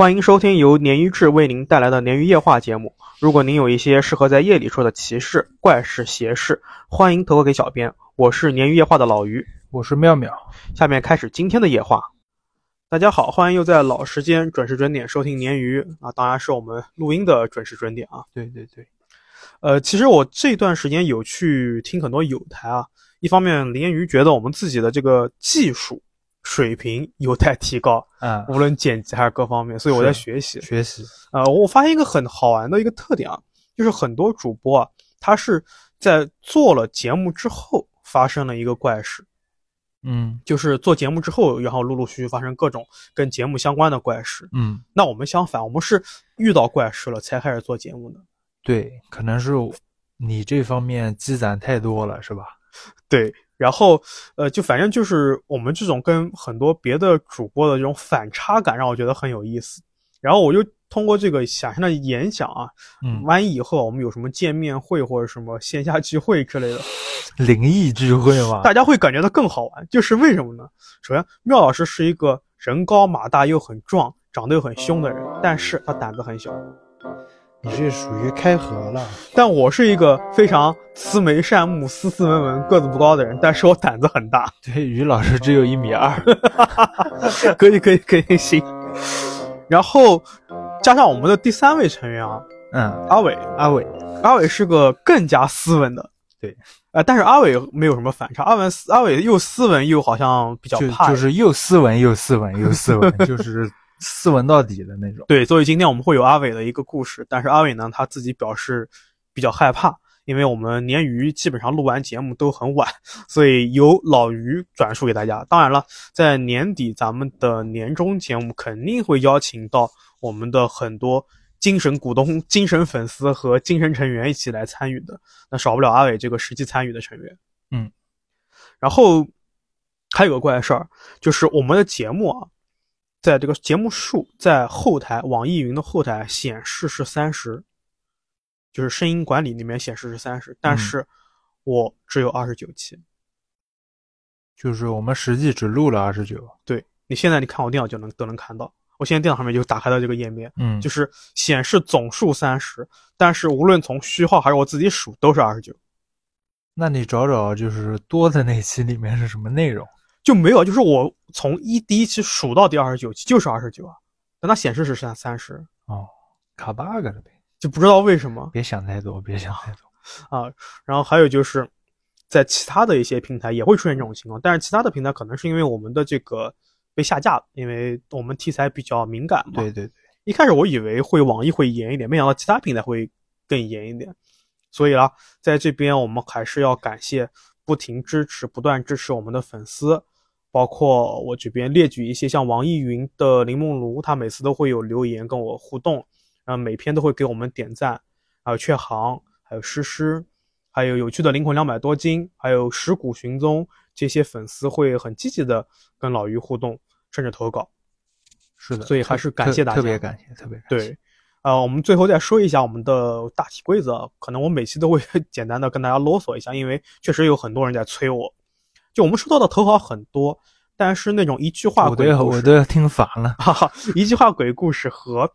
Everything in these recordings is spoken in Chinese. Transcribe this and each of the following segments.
欢迎收听由鲶鱼志为您带来的鲶鱼夜话节目。如果您有一些适合在夜里说的奇事、怪事、邪事，欢迎投稿给小编。我是鲶鱼夜话的老鱼，我是妙妙。下面开始今天的夜话。大家好，欢迎又在老时间准时准点收听鲶鱼啊，当然是我们录音的准时准点啊。对对对，呃，其实我这段时间有去听很多有台啊，一方面鲶鱼觉得我们自己的这个技术水平有待提高，嗯，无论剪辑还是各方面，所以我在学习。学习，呃，我发现一个很好玩的一个特点啊，就是很多主播啊，他是在做了节目之后发生了一个怪事，嗯就是做节目之后，然后陆陆续续发生各种跟节目相关的怪事。嗯，那我们相反，我们是遇到怪事了才开始做节目的。对，可能是你这方面积攒太多了，是吧？对，然后呃，就反正就是我们这种跟很多别的主播的这种反差感，让我觉得很有意思。然后我就通过这个想象的演想啊，嗯，万一以后我们有什么见面会或者什么线下聚会之类的，灵异聚会嘛，大家会感觉到更好玩。就是为什么呢？首先，妙老师是一个人高马大又很壮，长得又很凶的人，但是他胆子很小。你这属于开合了，但我是一个非常慈眉善目、斯斯文文、个子不高的人，但是我胆子很大。对，于老师只有一米二，可以，可以，可以，行。然后加上我们的第三位成员啊，嗯，阿伟，阿伟，阿伟是个更加斯文的，对，呃，但是阿伟没有什么反差，阿伟阿伟又斯文又好像比较就就是又斯文又斯文又斯文，就是斯文到底的那种。对，所以今天我们会有阿伟的一个故事，但是阿伟呢，他自己表示比较害怕，因为我们鲶鱼基本上录完节目都很晚，所以由老于转述给大家。当然了，在年底咱们的年终节目肯定会邀请到我们的很多精神股东、精神粉丝和精神成员一起来参与的，那少不了阿伟这个实际参与的成员。嗯，然后还有个怪事儿，就是我们的节目啊。在这个节目数在后台网易云的后台显示是三十，就是声音管理里面显示是三十，但是我只有二十九期。就是我们实际只录了二十九，对你现在你看我电脑就能都能看到，我现在电脑上面就打开了这个页面，嗯，就是显示总数三十，但是无论从序号还是我自己数都是二十九，那你找找就是多的那期里面是什么内容？就没有，就是我从一第一期数到第二十九期就是二十九啊，但它显示是三三十，哦，卡 bug 了呗，就不知道为什么。别想太多，别想太多。啊，然后还有就是，在其他的一些平台也会出现这种情况，但是其他的平台可能是因为我们的这个被下架了，因为我们题材比较敏感嘛。对对对，一开始我以为会网易会严一点，没想到其他平台会更严一点。所以啊，在这边我们还是要感谢不停支持、不断支持我们的粉丝，包括我这边列举一些像网易云的林梦如，他每次都会有留言跟我互动，然后每篇都会给我们点赞，还有雀航，还有诗诗，还有有趣的灵魂两百多斤，还有尸骨寻踪，这些粉丝会很积极的跟老于互动，甚至投稿。是的，所以还是感谢大家特别感谢，特别感谢。对，呃，我们最后再说一下我们的大体规则，可能我每期都会 简单的跟大家啰嗦一下，因为确实有很多人在催我。就我们收到的投稿很多，但是那种一句话鬼故事，我都要听烦了。哈哈，一句话鬼故事和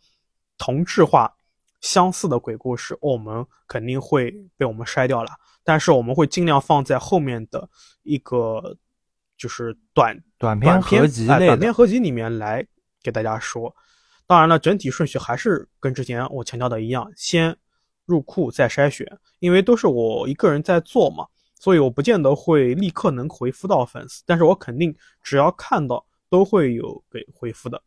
同质化相似的鬼故事，我们肯定会被我们筛掉了。但是我们会尽量放在后面的一个就是短短短篇合集短片，合集里面来给大家说。当然了，整体顺序还是跟之前我强调的一样，先入库再筛选，因为都是我一个人在做嘛，所以我不见得会立刻能回复到粉丝，但是我肯定只要看到都会有给回复的。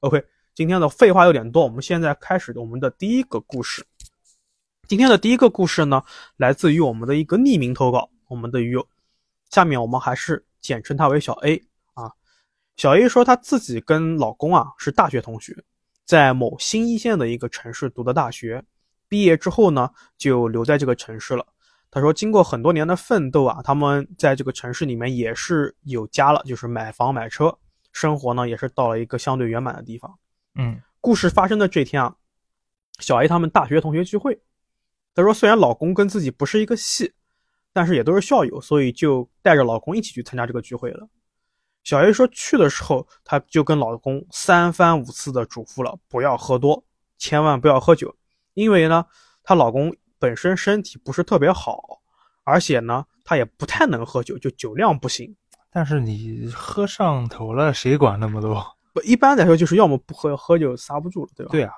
OK，今天的废话有点多，我们现在开始我们的第一个故事。今天的第一个故事呢，来自于我们的一个匿名投稿，我们的鱼友。下面我们还是简称他为小 A。小 A 说，她自己跟老公啊是大学同学，在某新一线的一个城市读的大学，毕业之后呢就留在这个城市了。她说，经过很多年的奋斗啊，他们在这个城市里面也是有家了，就是买房买车，生活呢也是到了一个相对圆满的地方。嗯故事发生的这天啊，小 A 他们大学同学聚会，她说虽然老公跟自己不是一个系，但是也都是校友，所以就带着老公一起去参加这个聚会了。小 A 说去的时候，她就跟老公三番五次的嘱咐了，不要喝多，千万不要喝酒，因为呢，她老公本身身体不是特别好，而且呢，他也不太能喝酒，就酒量不行。但是你喝上头了，谁管那么多？不，一般来说就是要么不喝，喝就刹不住了，对吧？对啊，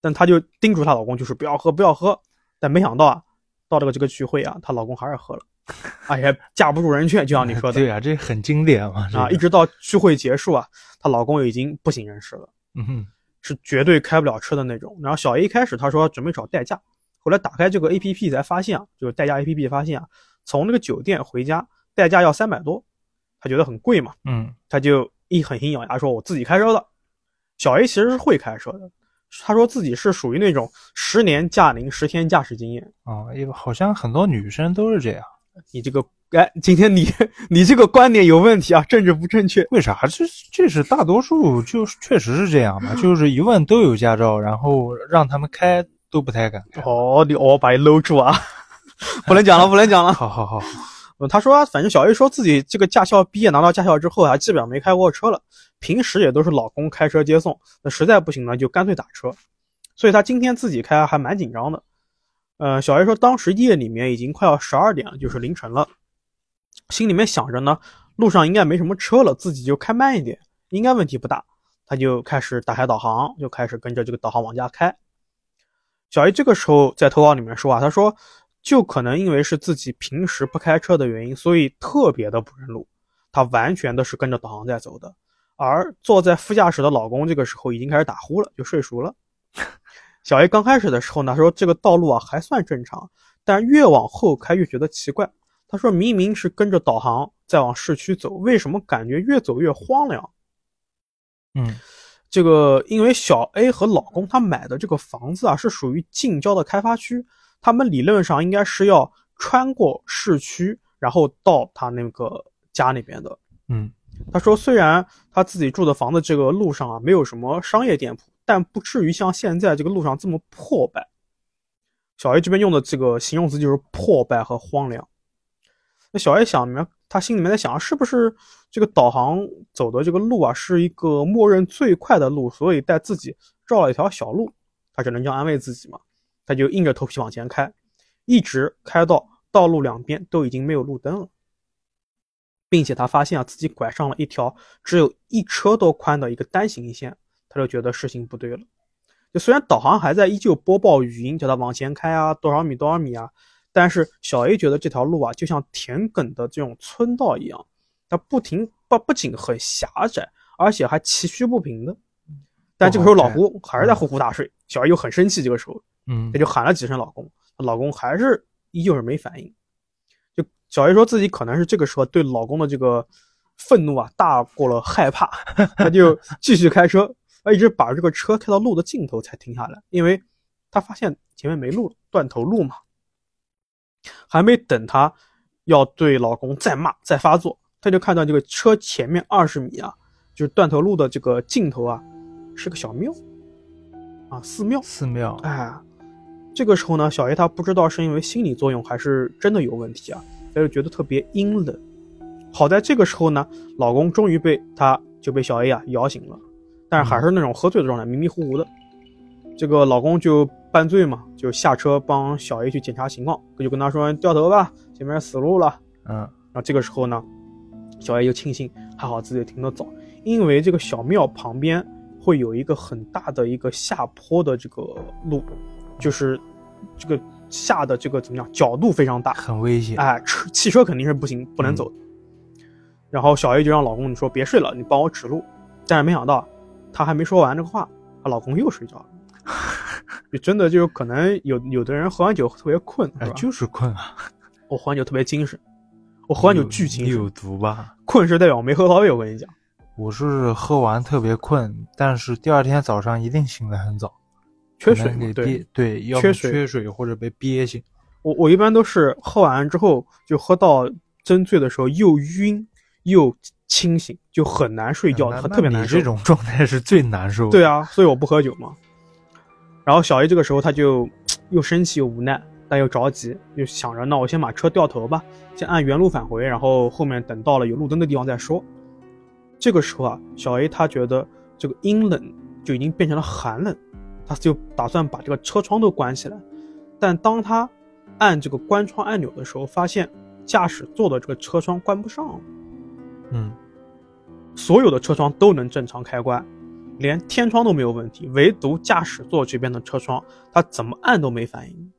但她就叮嘱她老公，就是不要喝，不要喝。但没想到啊，到这个这个聚会啊，她老公还是喝了，哎呀，架不住人劝，就像你说的对啊，这很经典嘛。啊，一直到聚会结束啊，她老公已经不省人事了，嗯哼，是绝对开不了车的那种。然后小 A 一开始她说准备找代驾，后来打开这个 A P P 才发现啊，就是代驾 A P P 发现啊，从那个酒店回家代驾要三百多，她觉得很贵嘛，嗯，她就一狠心咬牙说：“我自己开车的。”小 A 其实是会开车的，他说自己是属于那种十年驾龄、十天驾驶经验。啊，因为好像很多女生都是这样。你这个，哎，今天你你这个观点有问题啊，政治不正确。为啥？这这是大多数，就是确实是这样嘛，就是一问都有驾照，然后让他们开都不太敢开。哦，你我把你搂住啊，不能讲了，不能讲了。好好好，嗯，他说啊，反正小 A 说自己这个驾校毕业拿到驾校之后啊，基本上没开过车了，平时也都是老公开车接送，那实在不行呢，就干脆打车。所以他今天自己开还蛮紧张的。呃，小 A 说当时夜里面已经快要十二点了，就是凌晨了，心里面想着呢，路上应该没什么车了，自己就开慢一点，应该问题不大。他就开始打开导航，就开始跟着这个导航往家开。小 A 这个时候在投稿里面说啊，他说就可能因为是自己平时不开车的原因，所以特别的不认路。他完全的是跟着导航在走的，而坐在副驾驶的老公这个时候已经开始打呼了，就睡熟了。小 A 刚开始的时候呢，说这个道路啊还算正常，但越往后开越觉得奇怪。他说明明是跟着导航在往市区走，为什么感觉越走越荒凉？嗯这个因为小 A 和老公他买的这个房子啊是属于近郊的开发区，他们理论上应该是要穿过市区，然后到他那个家那边的。嗯，他说，虽然他自己住的房子这个路上啊没有什么商业店铺，但不至于像现在这个路上这么破败。小 A 这边用的这个形容词就是破败和荒凉。那小 A 想明，他心里面在想，是不是这个导航走的这个路啊是一个默认最快的路，所以带自己绕了一条小路，他只能这样安慰自己嘛。他就硬着头皮往前开，一直开到道路两边都已经没有路灯了。并且他发现啊，自己拐上了一条只有一车多宽的一个单行线，他就觉得事情不对了。就虽然导航还在依旧播报语音，叫他往前开啊，多少米多少米啊，但是小 A 觉得这条路啊，就像田埂的这种村道一样，它不停不不仅很狭窄，而且还崎岖不平的。但这个时候老胡还是在呼呼大睡，小 A 又很生气，这个时候嗯他就喊了几声老公，老公还是依旧是没反应。就小 A 说自己可能是这个时候对老公的这个愤怒啊大过了害怕，他就继续开车，他一直把这个车开到路的尽头才停下来，因为他发现前面没路了，断头路嘛。还没等他要对老公再骂再发作，他就看到这个车前面二十米啊，就是断头路的这个尽头啊，是个小庙啊，寺庙。寺庙，哎，这个时候呢，小 A 他不知道是因为心理作用还是真的有问题啊，她就觉得特别阴冷。好在这个时候呢，老公终于被她就被小 A 啊摇醒了，但是还是那种喝醉的状态，迷迷糊糊的。这个老公就半醉嘛，就下车帮小 A 去检查情况，就跟他说掉头吧，前面死路了。嗯然后这个时候呢，小 A 就庆幸还好自己停得早，因为这个小庙旁边会有一个很大的一个下坡的这个路，就是这个下的这个怎么样角度非常大，很危险。哎，车汽车肯定是不行不能走的。然后小 A 就让老公你说别睡了，你帮我指路。但是没想到，她还没说完这个话，她老公又睡着了。就真的就可能有有的人喝完酒特别困，是哎，就是困啊，我喝完酒特别精神，我喝完酒巨精神你有。毒吧？困是代表我没喝到位，我跟你讲。我是喝完特别困，但是第二天早上一定醒得很早，缺水对憋，对，要缺水缺水或者被憋醒。我我一般都是喝完之后就喝到真醉的时候又晕又清醒，就很难睡觉，那很特别难受。你这种状态是最难受的。对啊，所以我不喝酒嘛。然后小 A 这个时候他就 又生气又无奈，但又着急，就想着那我先把车掉头吧，先按原路返回，然后后面等到了有路灯的地方再说。这个时候啊，小 A 他觉得这个阴冷就已经变成了寒冷，他就打算把这个车窗都关起来。但当他按这个关窗按钮的时候，发现驾驶座的这个车窗关不上，嗯，所有的车窗都能正常开关，连天窗都没有问题，唯独驾驶座这边的车窗，他怎么按都没反应。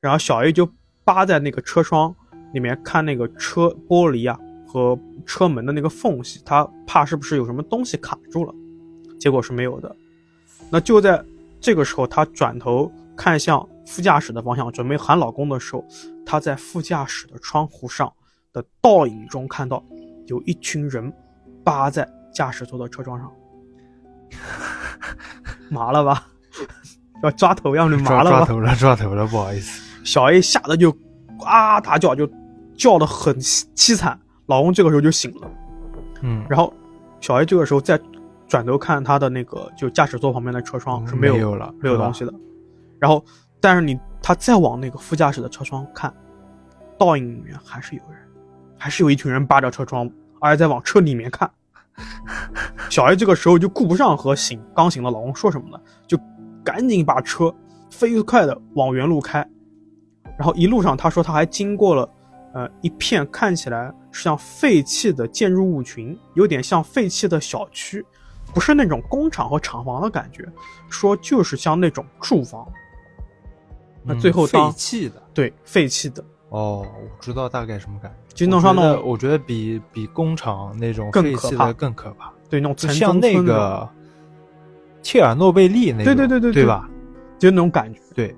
然后小 A 就扒在那个车窗里面看那个车玻璃啊和车门的那个缝隙，他怕是不是有什么东西卡住了，结果是没有的。那就在这个时候，他转头看向副驾驶的方向，准备喊老公的时候，他在副驾驶的窗户上的倒影中看到有一群人扒在驾驶座的车窗上，麻了吧？要抓头样的麻了吧？抓抓头了，抓头了，不好意思。小 A 吓得就啊大叫，就叫的很凄惨。老公这个时候就醒了，嗯，然后小 A 这个时候再转头看他的那个就驾驶座旁边的车窗是没有没有了，没有东西的。然后，但是你他再往那个副驾驶的车窗看，倒影里面还是有人，还是有一群人扒着车窗，而且在往车里面看。小 A 这个时候就顾不上和醒刚醒的老公说什么了，就赶紧把车飞快的往原路开。然后一路上，他说他还经过了，呃，一片看起来像废弃的建筑物群，有点像废弃的小区，不是那种工厂和厂房的感觉，说就是像那种住房。那最后嗯废弃的对，废弃的，哦，我知道大概什么感觉。就弄上那种我觉得比比工厂那种更可怕废弃的更可怕，对那种像那个切尔诺贝利那种，对对对对对对吧？就那种感觉。对，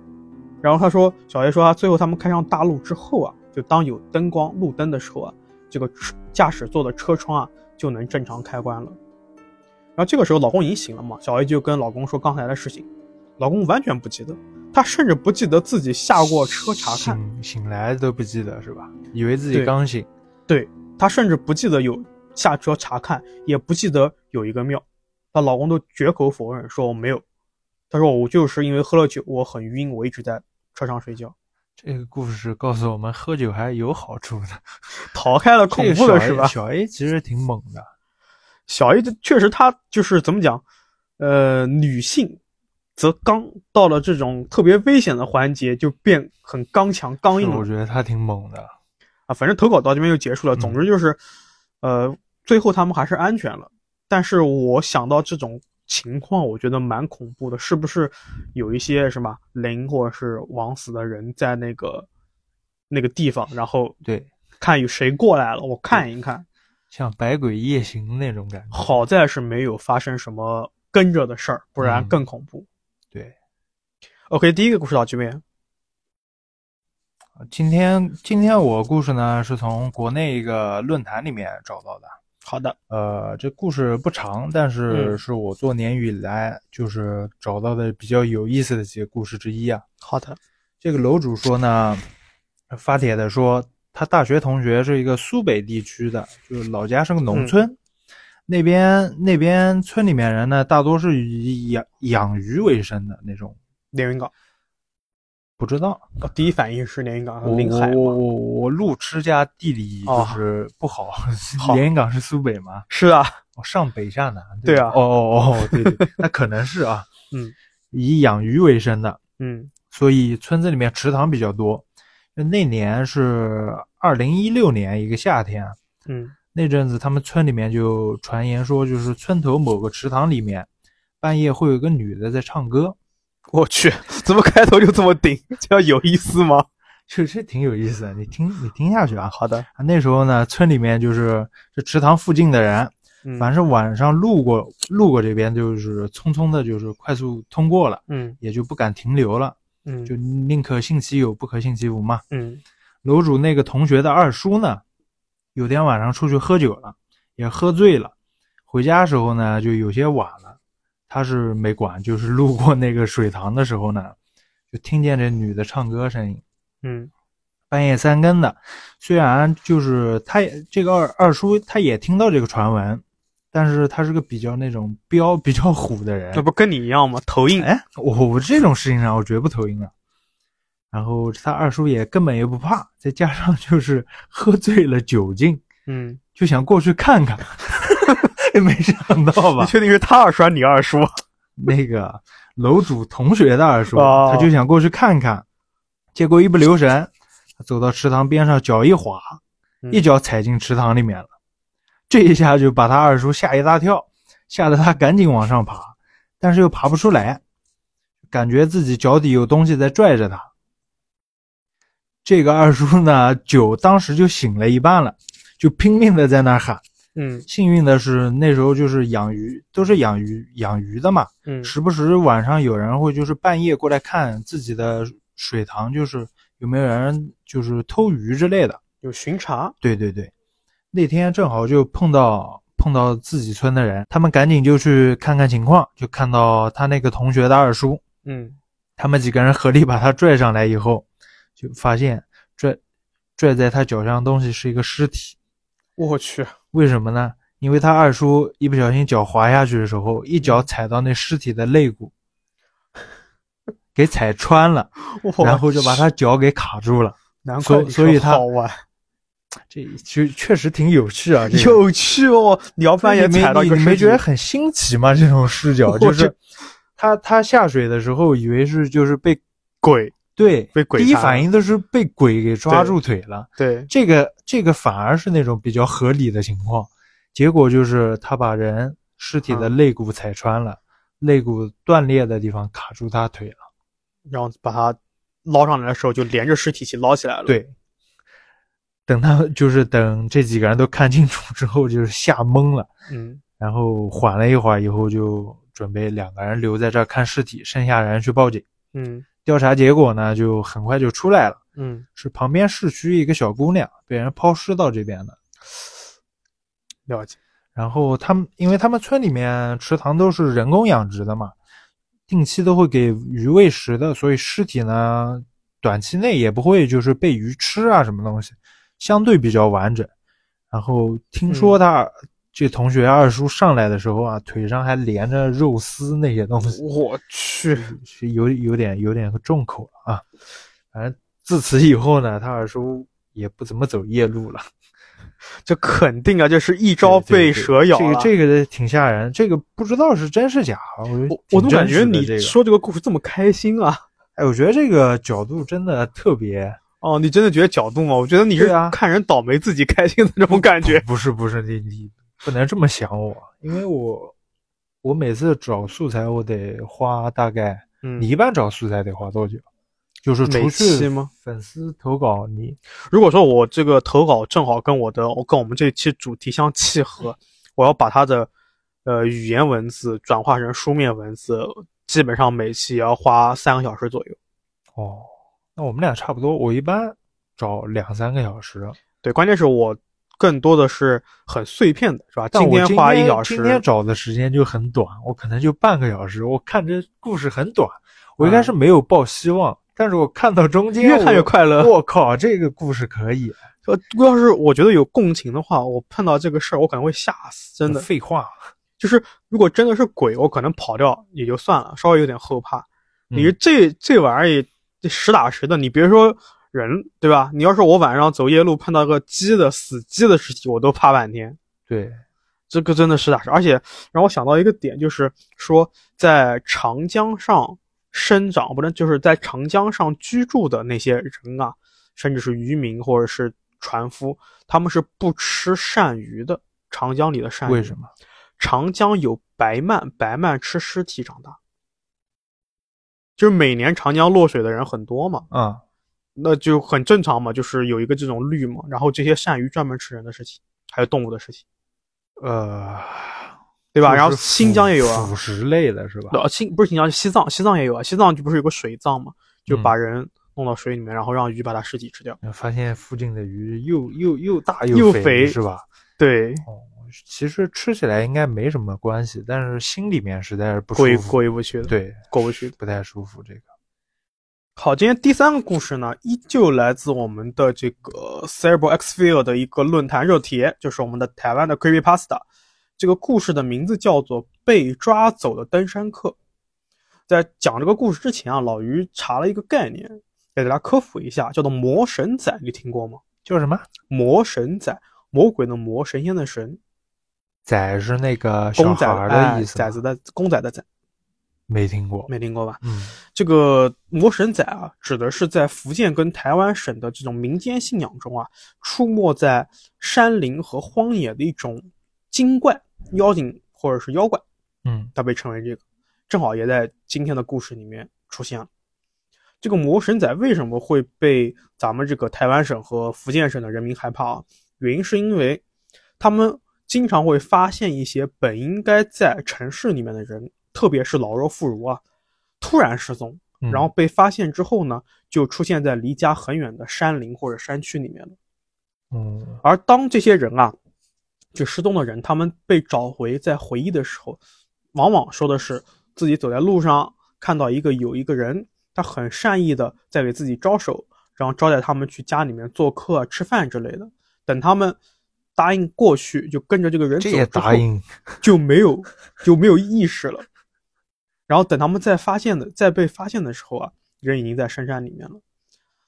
然后他说，小叶说他最后他们开上大路之后啊，就当有灯光路灯的时候啊，这个驾驶座的车窗啊就能正常开关了。然后这个时候老公已经醒了嘛，小 A 就跟老公说刚才的事情，老公完全不记得，他甚至不记得自己下过车查看，醒醒来都不记得是吧？以为自己刚醒。对他甚至不记得有下车查看，也不记得有一个庙，她老公都绝口否认说我没有，他说我就是因为喝了酒，我很晕，我一直在车上睡觉，这个故事告诉我们，喝酒还有好处的。逃开了恐怖的是吧？小 A 其实挺猛的，小 A 这确实她就是怎么讲，呃，女性则刚，到了这种特别危险的环节就变很刚强刚硬我觉得他挺猛的。啊。反正投稿到这边就结束了。嗯总之就是，呃，最后他们还是安全了。但是我想到这种情况，我觉得蛮恐怖的，是不是有一些什么灵或者是枉死的人在那个那个地方，然后对，看有谁过来了，我看一看。像百鬼夜行那种感觉。好在是没有发生什么跟着的事儿，不然嗯更恐怖。对，OK，第一个故事到这边。今天今天我故事呢是从国内一个论坛里面找到的。好的，呃，这故事不长，但是嗯是我做年语以来就是找到的比较有意思的几个故事之一啊。好的，这个楼主说呢，发帖的说他大学同学是一个苏北地区的，就是老家是个农村，那边那边村里面人呢大多是以养养鱼为生的那种，连云港。不知道。哦第一反应是连云港和我临海？我我我路痴加地理哦就是不好，好连云港是苏北吗？是啊，哦，上北下南。对啊哦哦哦，对对，那可能是啊。嗯，以养鱼为生的，嗯所以村子里面池塘比较多。那年是二零一六年一个夏天，嗯那阵子他们村里面就传言说，就是村头某个池塘里面，半夜会有个女的在唱歌，我去，怎么开头就这么顶？这样有意思吗？确实挺有意思的。你听你听下去啊。好的，啊那时候呢，村里面就是这池塘附近的人，嗯凡是晚上路过路过这边，就是匆匆的，就是快速通过了，嗯也就不敢停留了，嗯就宁可信其有，不可信其无嘛。嗯楼主那个同学的二叔呢，有天晚上出去喝酒了，也喝醉了，回家时候呢就有些晚了，他是没管，就是路过那个水塘的时候呢，就听见这女的唱歌声音，嗯半夜三更的，虽然就是他也这个二二叔他也听到这个传闻，但是他是个比较那种彪比较虎的人这，不跟你一样吗？头硬。哎，我我这种事情上我绝不头硬啊。然后他二叔也根本也不怕，再加上就是喝醉了酒劲，嗯，就想过去看看。也没想到吧你？确定是他二叔还是你二叔？那个楼主同学的二叔，哦他就想过去看看，结果一不留神，他走到池塘边上，脚一滑，嗯一脚踩进池塘里面了。这一下就把他二叔吓一大跳，吓得他赶紧往上爬，但是又爬不出来，感觉自己脚底有东西在拽着他。这个二叔呢，酒当时就醒了一半了，就拼命的在那喊。嗯幸运的是，那时候就是养鱼，都是养鱼养鱼的嘛，嗯时不时晚上有人会就是半夜过来看自己的水塘，就是有没有人就是偷鱼之类的。有巡查。对对对，那天正好就碰到碰到自己村的人，他们赶紧就去看看情况，就看到他那个同学的二叔，嗯他们几个人合力把他拽上来以后，就发现拽拽在他脚上的东西是一个尸体。我去，为什么呢？因为他二叔一不小心脚滑下去的时候，一脚踩到那尸体的肋骨，给踩穿了，然后就把他脚给卡住了。难所怪所以他好玩，这确确实挺有趣啊！这个有趣哦！你要半夜你没踩到一个你你没觉得很新奇吗？这种视角就是他他下水的时候以为是就是被鬼？对被鬼第一反应都是被鬼给抓住腿了。对，这个这个反而是那种比较合理的情况，结果就是他把人尸体的嗯肋骨踩穿了，肋骨断裂的地方卡住他腿了。然后把他捞上来的时候，就连着尸体一起捞起来了。，对，等他就是等这几个人都看清楚之后，就是吓懵了，嗯然后缓了一会儿以后，就准备两个人留在这儿看尸体，剩下人去报警。嗯调查结果呢，就很快就出来了，嗯，是旁边市区一个小姑娘被人抛尸到这边的。了解。然后他们，因为他们村里面池塘都是人工养殖的嘛，定期都会给鱼喂食的，所以尸体呢，短期内也不会就是被鱼吃啊什么东西，相对比较完整。然后听说他、这同学二叔上来的时候啊，腿上还连着肉丝那些东西，我去，是有有点有点重口了啊。反正自此以后呢，他二叔也不怎么走夜路了。这肯定啊，就是一朝被蛇咬了。这个这个挺吓人，这个不知道是真是假啊。我我我怎么感觉你说这个故事这么开心啊？哎，我觉得这个角度真的特别哦，你真的觉得角度吗？我觉得你是啊看人倒霉自己开心的那种感觉。不是不是，你你不能这么想我，因为我我每次找素材我得花大概，嗯你一般找素材得花多久？就是每除去期吗粉丝投稿，你如果说我这个投稿正好跟我的我跟我们这一期主题相契合，我要把它的呃语言文字转化成书面文字，基本上每期也要花三个小时左右。哦，那我们俩差不多，我一般找两三个小时。对，关键是我更多的是很碎片的，是吧？今天花一小时，今天找的时间就很短，我可能就半个小时。我看这故事很短，我应该是没有抱希望，但是我看到中间，越看越快乐。我靠，这个故事可以，呃，要是我觉得有共情的话，我碰到这个事儿，我可能会吓死，真的。废话。就是如果真的是鬼，我可能跑掉也就算了，稍微有点后怕。你嗯这这玩意儿这实打实的，你别说人，对吧？你要是我晚上走夜路碰到个鸡的死鸡的尸体，我都怕半天。对，这个真的实打实，而且让我想到一个点，就是说在长江上生长，不能就是在长江上居住的那些人啊，甚至是渔民或者是船夫，他们是不吃鳝鱼的。长江里的鳝鱼为什么？长江有白鳗，白鳗吃尸体长大，就是每年长江落水的人很多嘛，啊、那就很正常嘛，就是有一个这种律嘛。然后这些鳝鱼专门吃人的事情，还有动物的事情，呃，对吧？然后新疆也有啊腐，食类的是吧？呃，新不是新疆，西藏，西藏也有啊。西藏就不是有个水葬嘛，就嗯把人弄到水里面，然后让鱼把它尸体吃掉。发现附近的鱼又又又大肥又肥是吧？对，哦，其实吃起来应该没什么关系，但是心里面实在是不过意舒服。过意不去的，，对，过不去。不太舒服。这个好，今天第三个故事呢，依旧来自我们的这个 Cerebral Xfield 的一个论坛热帖，就是我们的台湾的 Creepypasta。这个故事的名字叫做《被抓走的登山客》。在讲这个故事之前啊，老于查了一个概念，给大家科普一下，叫做“魔神仔”，你听过吗？叫什么？魔神仔，魔鬼的魔，神仙的神。仔是那个公仔孩的哎意思吗，崽子的公仔的崽，没听过。没听过吧？嗯这个魔神仔啊，指的是在福建跟台湾省的这种民间信仰中啊，出没在山林和荒野的一种精怪、妖精或者是妖怪，嗯它被称为这个，正好也在今天的故事里面出现了。这个魔神仔为什么会被咱们这个台湾省和福建省的人民害怕啊？原因是因为他们经常会发现一些本应该在城市里面的人，特别是老弱妇孺啊，突然失踪，嗯然后被发现之后呢，就出现在离家很远的山林或者山区里面了。嗯而当这些人啊，就失踪的人，他们被找回，在回忆的时候，往往说的是自己走在路上看到一个有一个人，他很善意的在给自己招手，然后招待他们去家里面做客、啊吃饭之类的。等他们答应过去，就跟着这个人走这也答应，就没有就没有意识了。然后等他们再发现的再被发现的时候啊，人已经在深山里面了。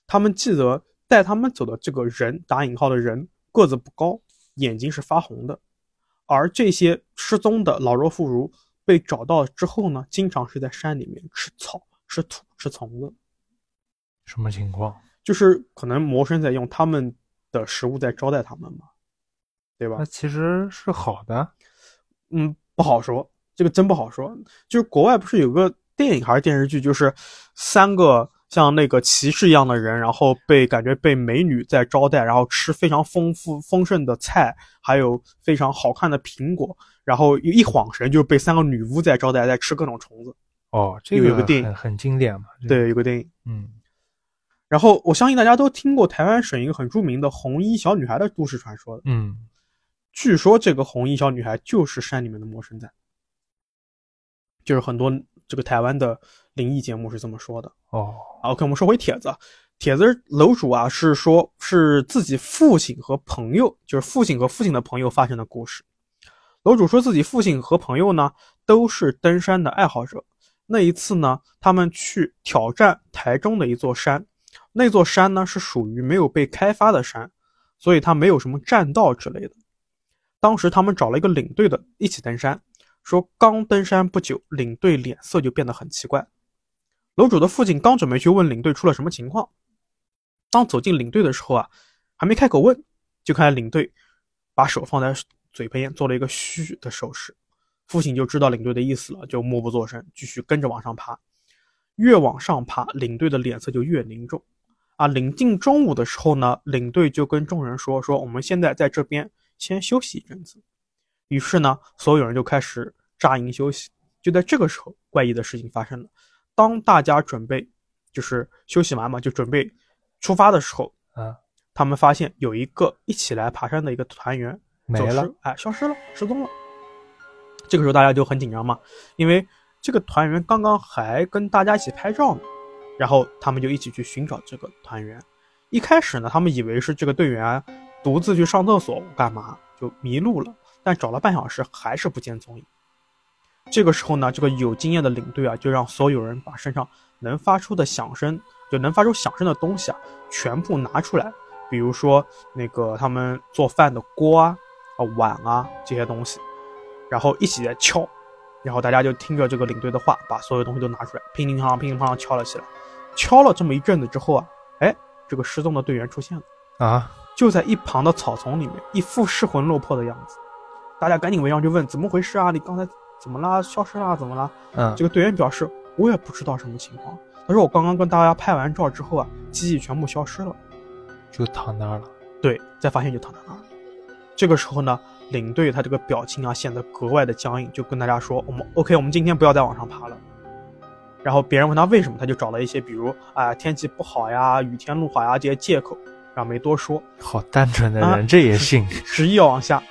他们记得带他们走的这个人打引号的人个子不高，眼睛是发红的，而这些失踪的老弱妇孺被找到之后呢，经常是在山里面吃草、吃土、吃虫子，什么情况？就是可能魔神在用他们的食物在招待他们嘛，对吧那？其实是好的。嗯，不好说，这个真不好说。就是国外不是有个电影还是电视剧，就是三个像那个骑士一样的人，然后被感觉被美女在招待，然后吃非常丰富丰盛的菜，还有非常好看的苹果，然后一晃神就是被三个女巫在招待，在吃各种虫子。哦，这个有一个电影很很经典嘛。这个，对，有个电影。嗯然后我相信大家都听过台湾省一个很著名的红衣小女孩的都市传说的。嗯，据说这个红衣小女孩就是山里面的魔神仔，就是很多这个台湾的灵异节目是这么说的。哦，啊，OK，我们说回帖子，帖子楼主啊是说是自己父亲和朋友，就是父亲和父亲的朋友发生的故事。楼主说自己父亲和朋友呢都是登山的爱好者。那一次呢，他们去挑战台中的一座山，那座山呢是属于没有被开发的山，所以它没有什么栈道之类的。当时他们找了一个领队的一起登山，说刚登山不久，领队脸色就变得很奇怪。楼主的父亲刚准备去问领队出了什么情况，当走进领队的时候啊，还没开口问，就看领队把手放在嘴边做了一个嘘的手势。父亲就知道领队的意思了，就默不作声，继续跟着往上爬。越往上爬，领队的脸色就越凝重。啊，临近中午的时候呢，领队就跟众人说：“说我们现在在这边先休息一阵子。”于是呢，所有人就开始扎营休息。就在这个时候，怪异的事情发生了。当大家准备就是休息完嘛，就准备出发的时候，啊，他们发现有一个一起来爬山的一个团员没了走失，哎，消失了，失踪了。这个时候大家就很紧张嘛，因为这个团员刚刚还跟大家一起拍照呢，然后他们就一起去寻找这个团员。一开始呢，他们以为是这个队员独自去上厕所干嘛，就迷路了，但找了半小时还是不见踪影。这个时候呢，这个有经验的领队啊，就让所有人把身上能发出的响声，就能发出响声的东西啊，全部拿出来，比如说那个他们做饭的锅啊、啊碗啊这些东西，然后一起在敲，然后大家就听着这个领队的话，把所有东西都拿出来，乒乒乓乓、乒乒乓乓敲了起来。敲了这么一阵子之后啊，哎，这个失踪的队员出现了，啊，就在一旁的草丛里面，一副失魂落魄的样子。大家赶紧围上去问怎么回事啊？你刚才怎么啦？消失啦？怎么啦？嗯，这个队员表示我也不知道什么情况。他说我刚刚跟大家拍完照之后啊，机器全部消失了。就躺那儿了。对，再发现就躺在那儿了。这个时候呢，领队他这个表情啊显得格外的僵硬，就跟大家说：“我们 OK，我们今天不要再往上爬了。”然后别人问他为什么，他就找了一些比如啊、天气不好呀、雨天路滑呀这些借口，然后没多说，好单纯的人，啊这也信？执意要往下。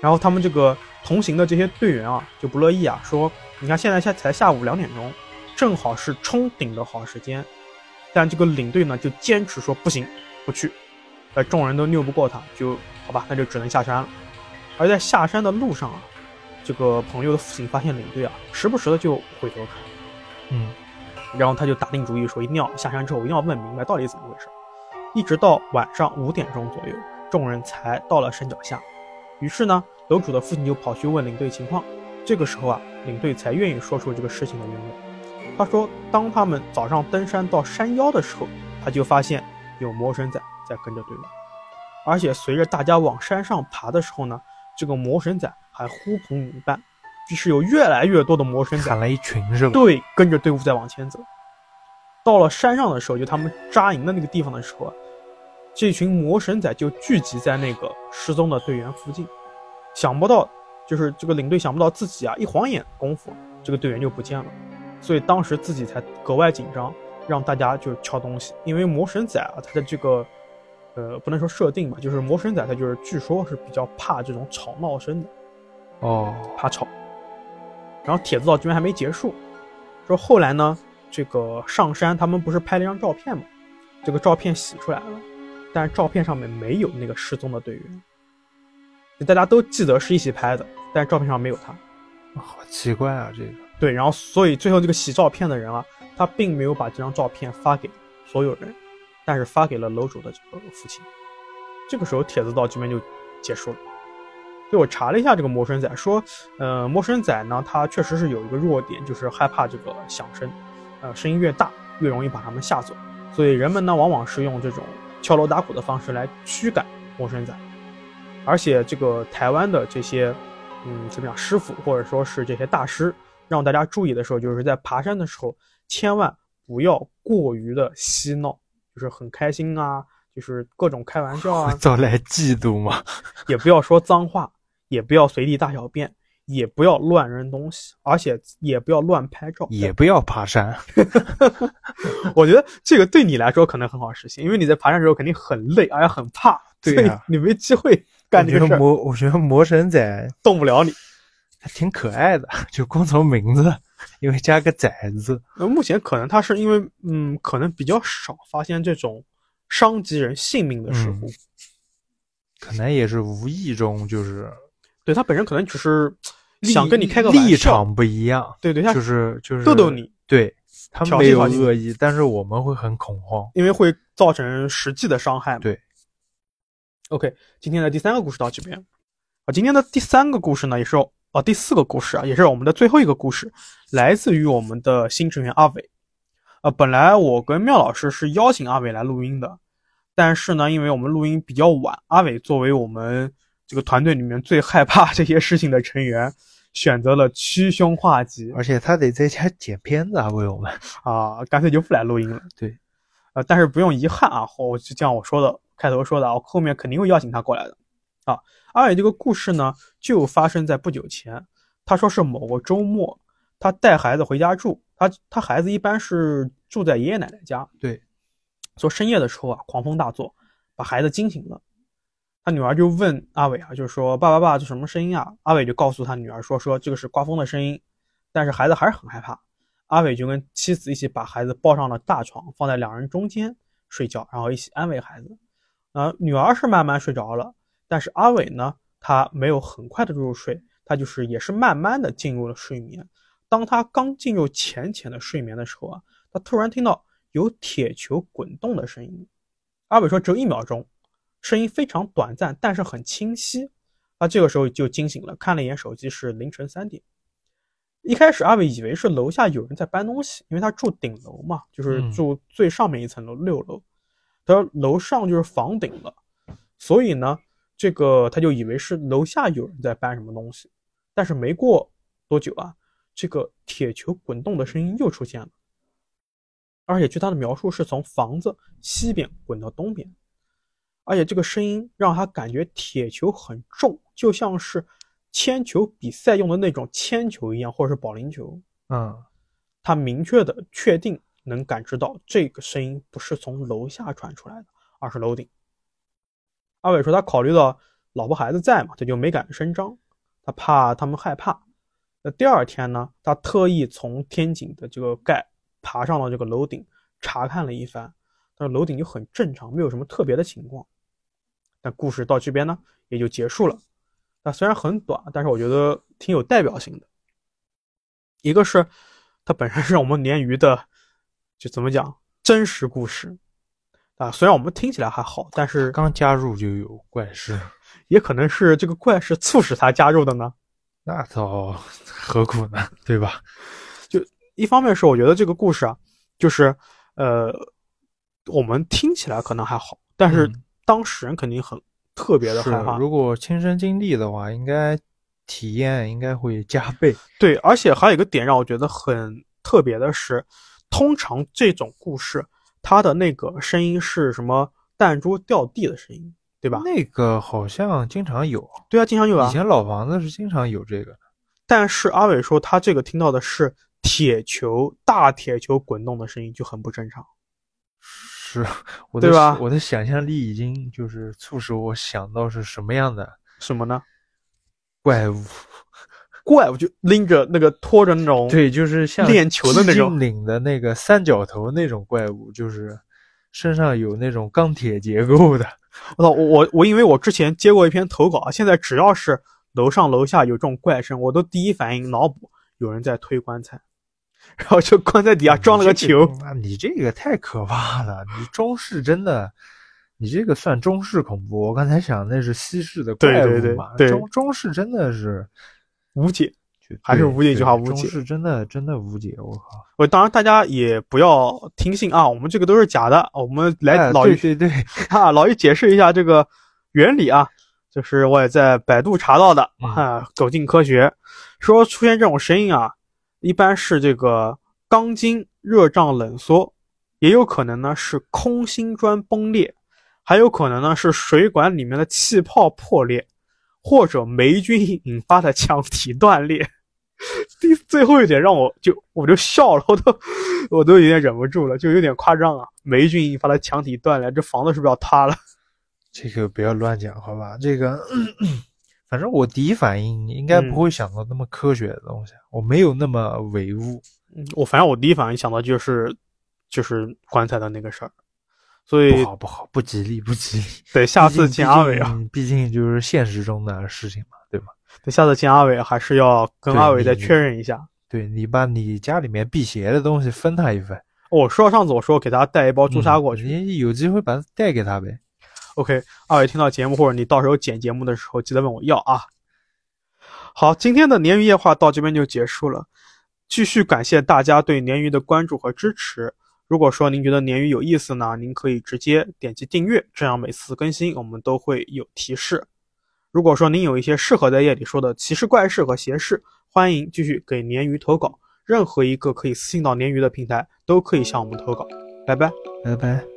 然后他们这个同行的这些队员啊就不乐意啊，说：“你看现在下才下午两点钟，正好是冲顶的好时间。”但这个领队呢就坚持说不行，不去。呃，众人都拗不过他，就好吧，那就只能下山了。而在下山的路上啊，这个朋友的父亲发现领队啊，时不时的就回头看，嗯，然后他就打定主意说，一定要下山之后一定要问明白到底怎么回事。一直到晚上五点钟左右，众人才到了山脚下。于是呢，楼主的父亲就跑去问领队情况。这个时候啊，领队才愿意说出这个事情的原委。他说，当他们早上登山到山腰的时候，他就发现有魔神仔在跟着队伍，而且随着大家往山上爬的时候呢，这个魔神仔还呼朋引伴，就是有越来越多的魔神仔喊了一群是吧？对，跟着队伍在往前走。到了山上的时候，就他们扎营的那个地方的时候啊，这群魔神仔就聚集在那个失踪的队员附近。想不到，就是这个领队想不到自己啊，一晃眼功夫，这个队员就不见了。所以当时自己才格外紧张，让大家就敲东西。因为魔神仔啊，他的这个，呃，不能说设定吧，就是魔神仔他就是据说是比较怕这种吵闹声的，哦，怕吵。然后帖子到这边还没结束，说后来呢，这个上山他们不是拍了一张照片吗？这个照片洗出来了，但是照片上面没有那个失踪的队员，就大家都记得是一起拍的，但是照片上没有他。好奇怪啊，这个。对，然后所以最后这个洗照片的人啊，他并没有把这张照片发给所有人，但是发给了楼主的这个父亲。这个时候帖子到这边就结束了。所以我查了一下这个魔神仔，说，呃，魔神仔呢，他确实是有一个弱点，就是害怕这个响声，呃，声音越大越容易把他们吓走。所以人们呢，往往是用这种敲锣打鼓的方式来驱赶魔神仔。而且这个台湾的这些，嗯，怎么讲，师傅或者说是这些大师。让大家注意的时候，就是在爬山的时候，千万不要过于的嬉闹，就是很开心啊，就是各种开玩笑啊，招来嫉妒嘛？也不要说脏话，也不要随地大小便，也不要乱扔东西，而且也不要乱拍照，也不要爬山。我觉得这个对你来说可能很好实现，因为你在爬山的时候肯定很累，而且很怕，对呀，你没机会干这个事魔，我觉得魔神仔动不了你。还挺可爱的，就光从名字，因为加个仔字。那目前可能他是因为，嗯，可能比较少发现这种伤及人性命的事故，可能也是无意中就是，对他本身可能只是想跟你开个立场不一样，对对，就是就是逗逗你，对他们没有恶意，但是我们会很恐慌，因为会造成实际的伤害。对，OK，今天的第三个故事到这边，啊，今天的第三个故事呢也是。哦，第四个故事啊，也是我们的最后一个故事，来自于我们的新成员阿伟。呃，本来我跟妙老师是邀请阿伟来录音的，但是呢，因为我们录音比较晚，阿伟作为我们这个团队里面最害怕这些事情的成员，选择了驱凶化吉，而且他得在家剪片子啊，为我们啊，干脆就不来录音了。对，呃，但是不用遗憾啊，我就像我说的开头说的，我后面肯定会邀请他过来的啊。阿伟这个故事呢，就发生在不久前。他说是某个周末，他带孩子回家住。他他孩子一般是住在爷爷奶奶家。对，说深夜的时候啊，狂风大作，把孩子惊醒了。女儿就问阿伟啊，就是说爸爸爸，这什么声音啊？阿伟就告诉他女儿说说这个是刮风的声音。但是孩子还是很害怕。阿伟就跟妻子一起把孩子抱上了大床，放在两人中间睡觉，然后一起安慰孩子。啊，女儿是慢慢睡着了。但是阿伟呢，他没有很快的入睡，他就是也是慢慢的进入了睡眠。当他刚进入浅浅的睡眠的时候啊，他突然听到有铁球滚动的声音。阿伟说只有一秒钟，声音非常短暂，但是很清晰。他这个时候就惊醒了，看了一眼手机，是凌晨三点。一开始阿伟以为是楼下有人在搬东西，因为他住顶楼嘛，就是住最上面一层楼六楼，他说楼上就是房顶了，所以呢。这个他就以为是楼下有人在搬什么东西，但是没过多久啊，这个铁球滚动的声音又出现了，而且据他的描述是从房子西边滚到东边，而且这个声音让他感觉铁球很重，就像是铅球比赛用的那种铅球一样，或者是保龄球。嗯，他明确的确定能感知到这个声音不是从楼下传出来的，而是楼顶。阿伟说：“他考虑到老婆孩子在嘛，他就没敢声张，他怕他们害怕。那第二天呢，他特意从天井的这个盖爬上了这个楼顶，查看了一番。但是楼顶就很正常，没有什么特别的情况。但故事到这边呢，也就结束了。那虽然很短，但是我觉得挺有代表性的。一个是它本身是我们鲶鱼的，就怎么讲真实故事。”啊。虽然我们听起来还好，但是刚加入就有怪事，也可能是这个怪事促使他加入的呢。那倒何苦呢？对吧？就一方面是我觉得这个故事啊，就是呃，我们听起来可能还好，但是嗯当事人肯定很特别的是害怕。如果亲身经历的话，应该体验应该会加倍。对，而且还有一个点让我觉得很特别的是，通常这种故事它的那个声音是什么弹珠掉地的声音，对吧？那个好像经常有，对啊，经常有啊以。前老房子是经常有这个。但是阿伟说他这个听到的是铁球大铁球滚动的声音，就很不正常。是我的对吧我的想象力已经就是促使我想到是什么样的什么呢？怪物。怪物就拎着那个拖着那种对，就是像练球的那种寂静岭的那个三角头那种怪物，就是身上有那种钢铁结构的。我操，我我我，因为我之前接过一篇投稿，啊现在只要是楼上楼下有这种怪声，我都第一反应脑补有人在推棺材，然后就关在底下装了个球。啊，你这个太可怕了！你中式真的，你这个算中式恐怖。我刚才想那是西式的怪对对物嘛，对对中中式真的是无解。还是无解一句话无解中式真的真的无解，我靠！我当然大家也不要听信啊，我们这个都是假的。我们来哎老于、对对对，啊，老于解释一下这个原理啊，就是我也在百度查到的嗯啊，走进科学，说出现这种声音啊，一般是这个钢筋热胀冷缩，也有可能呢是空心砖崩裂，还有可能呢是水管里面的气泡破裂，或者霉菌引发的墙体断裂。第最后一点让我就我就笑了，我都我都有点忍不住了，就有点夸张啊！霉菌引发的墙体断裂，这房子是不是要塌了？这个不要乱讲，好吧？这个，反正我第一反应应该嗯不会想到那么科学的东西，我没有那么唯物。嗯我反正我第一反应想到就是就是棺材的那个事儿，所以不好不好，不吉利不吉利。得下次见阿伟啊，，毕竟就是现实中的事情嘛，对吧？得下次见阿伟还是要跟阿伟再确认一下。对你把你家里面辟邪的东西分他一份，我说上次我说给他带一包朱砂过去、嗯你有机会把它带给他呗。O k 二位听到节目或者你到时候剪节目的时候，记得问我要啊。好，今天的鲶鱼夜话到这边就结束了。继续感谢大家对鲶鱼的关注和支持。如果说您觉得鲶鱼有意思呢，您可以直接点击订阅，这样每次更新我们都会有提示。如果说您有一些适合在夜里说的奇事怪事和邪事，欢迎继续给鲶鱼投稿。任何一个可以私信到鲶鱼的平台都可以向我们投稿。拜拜。拜拜。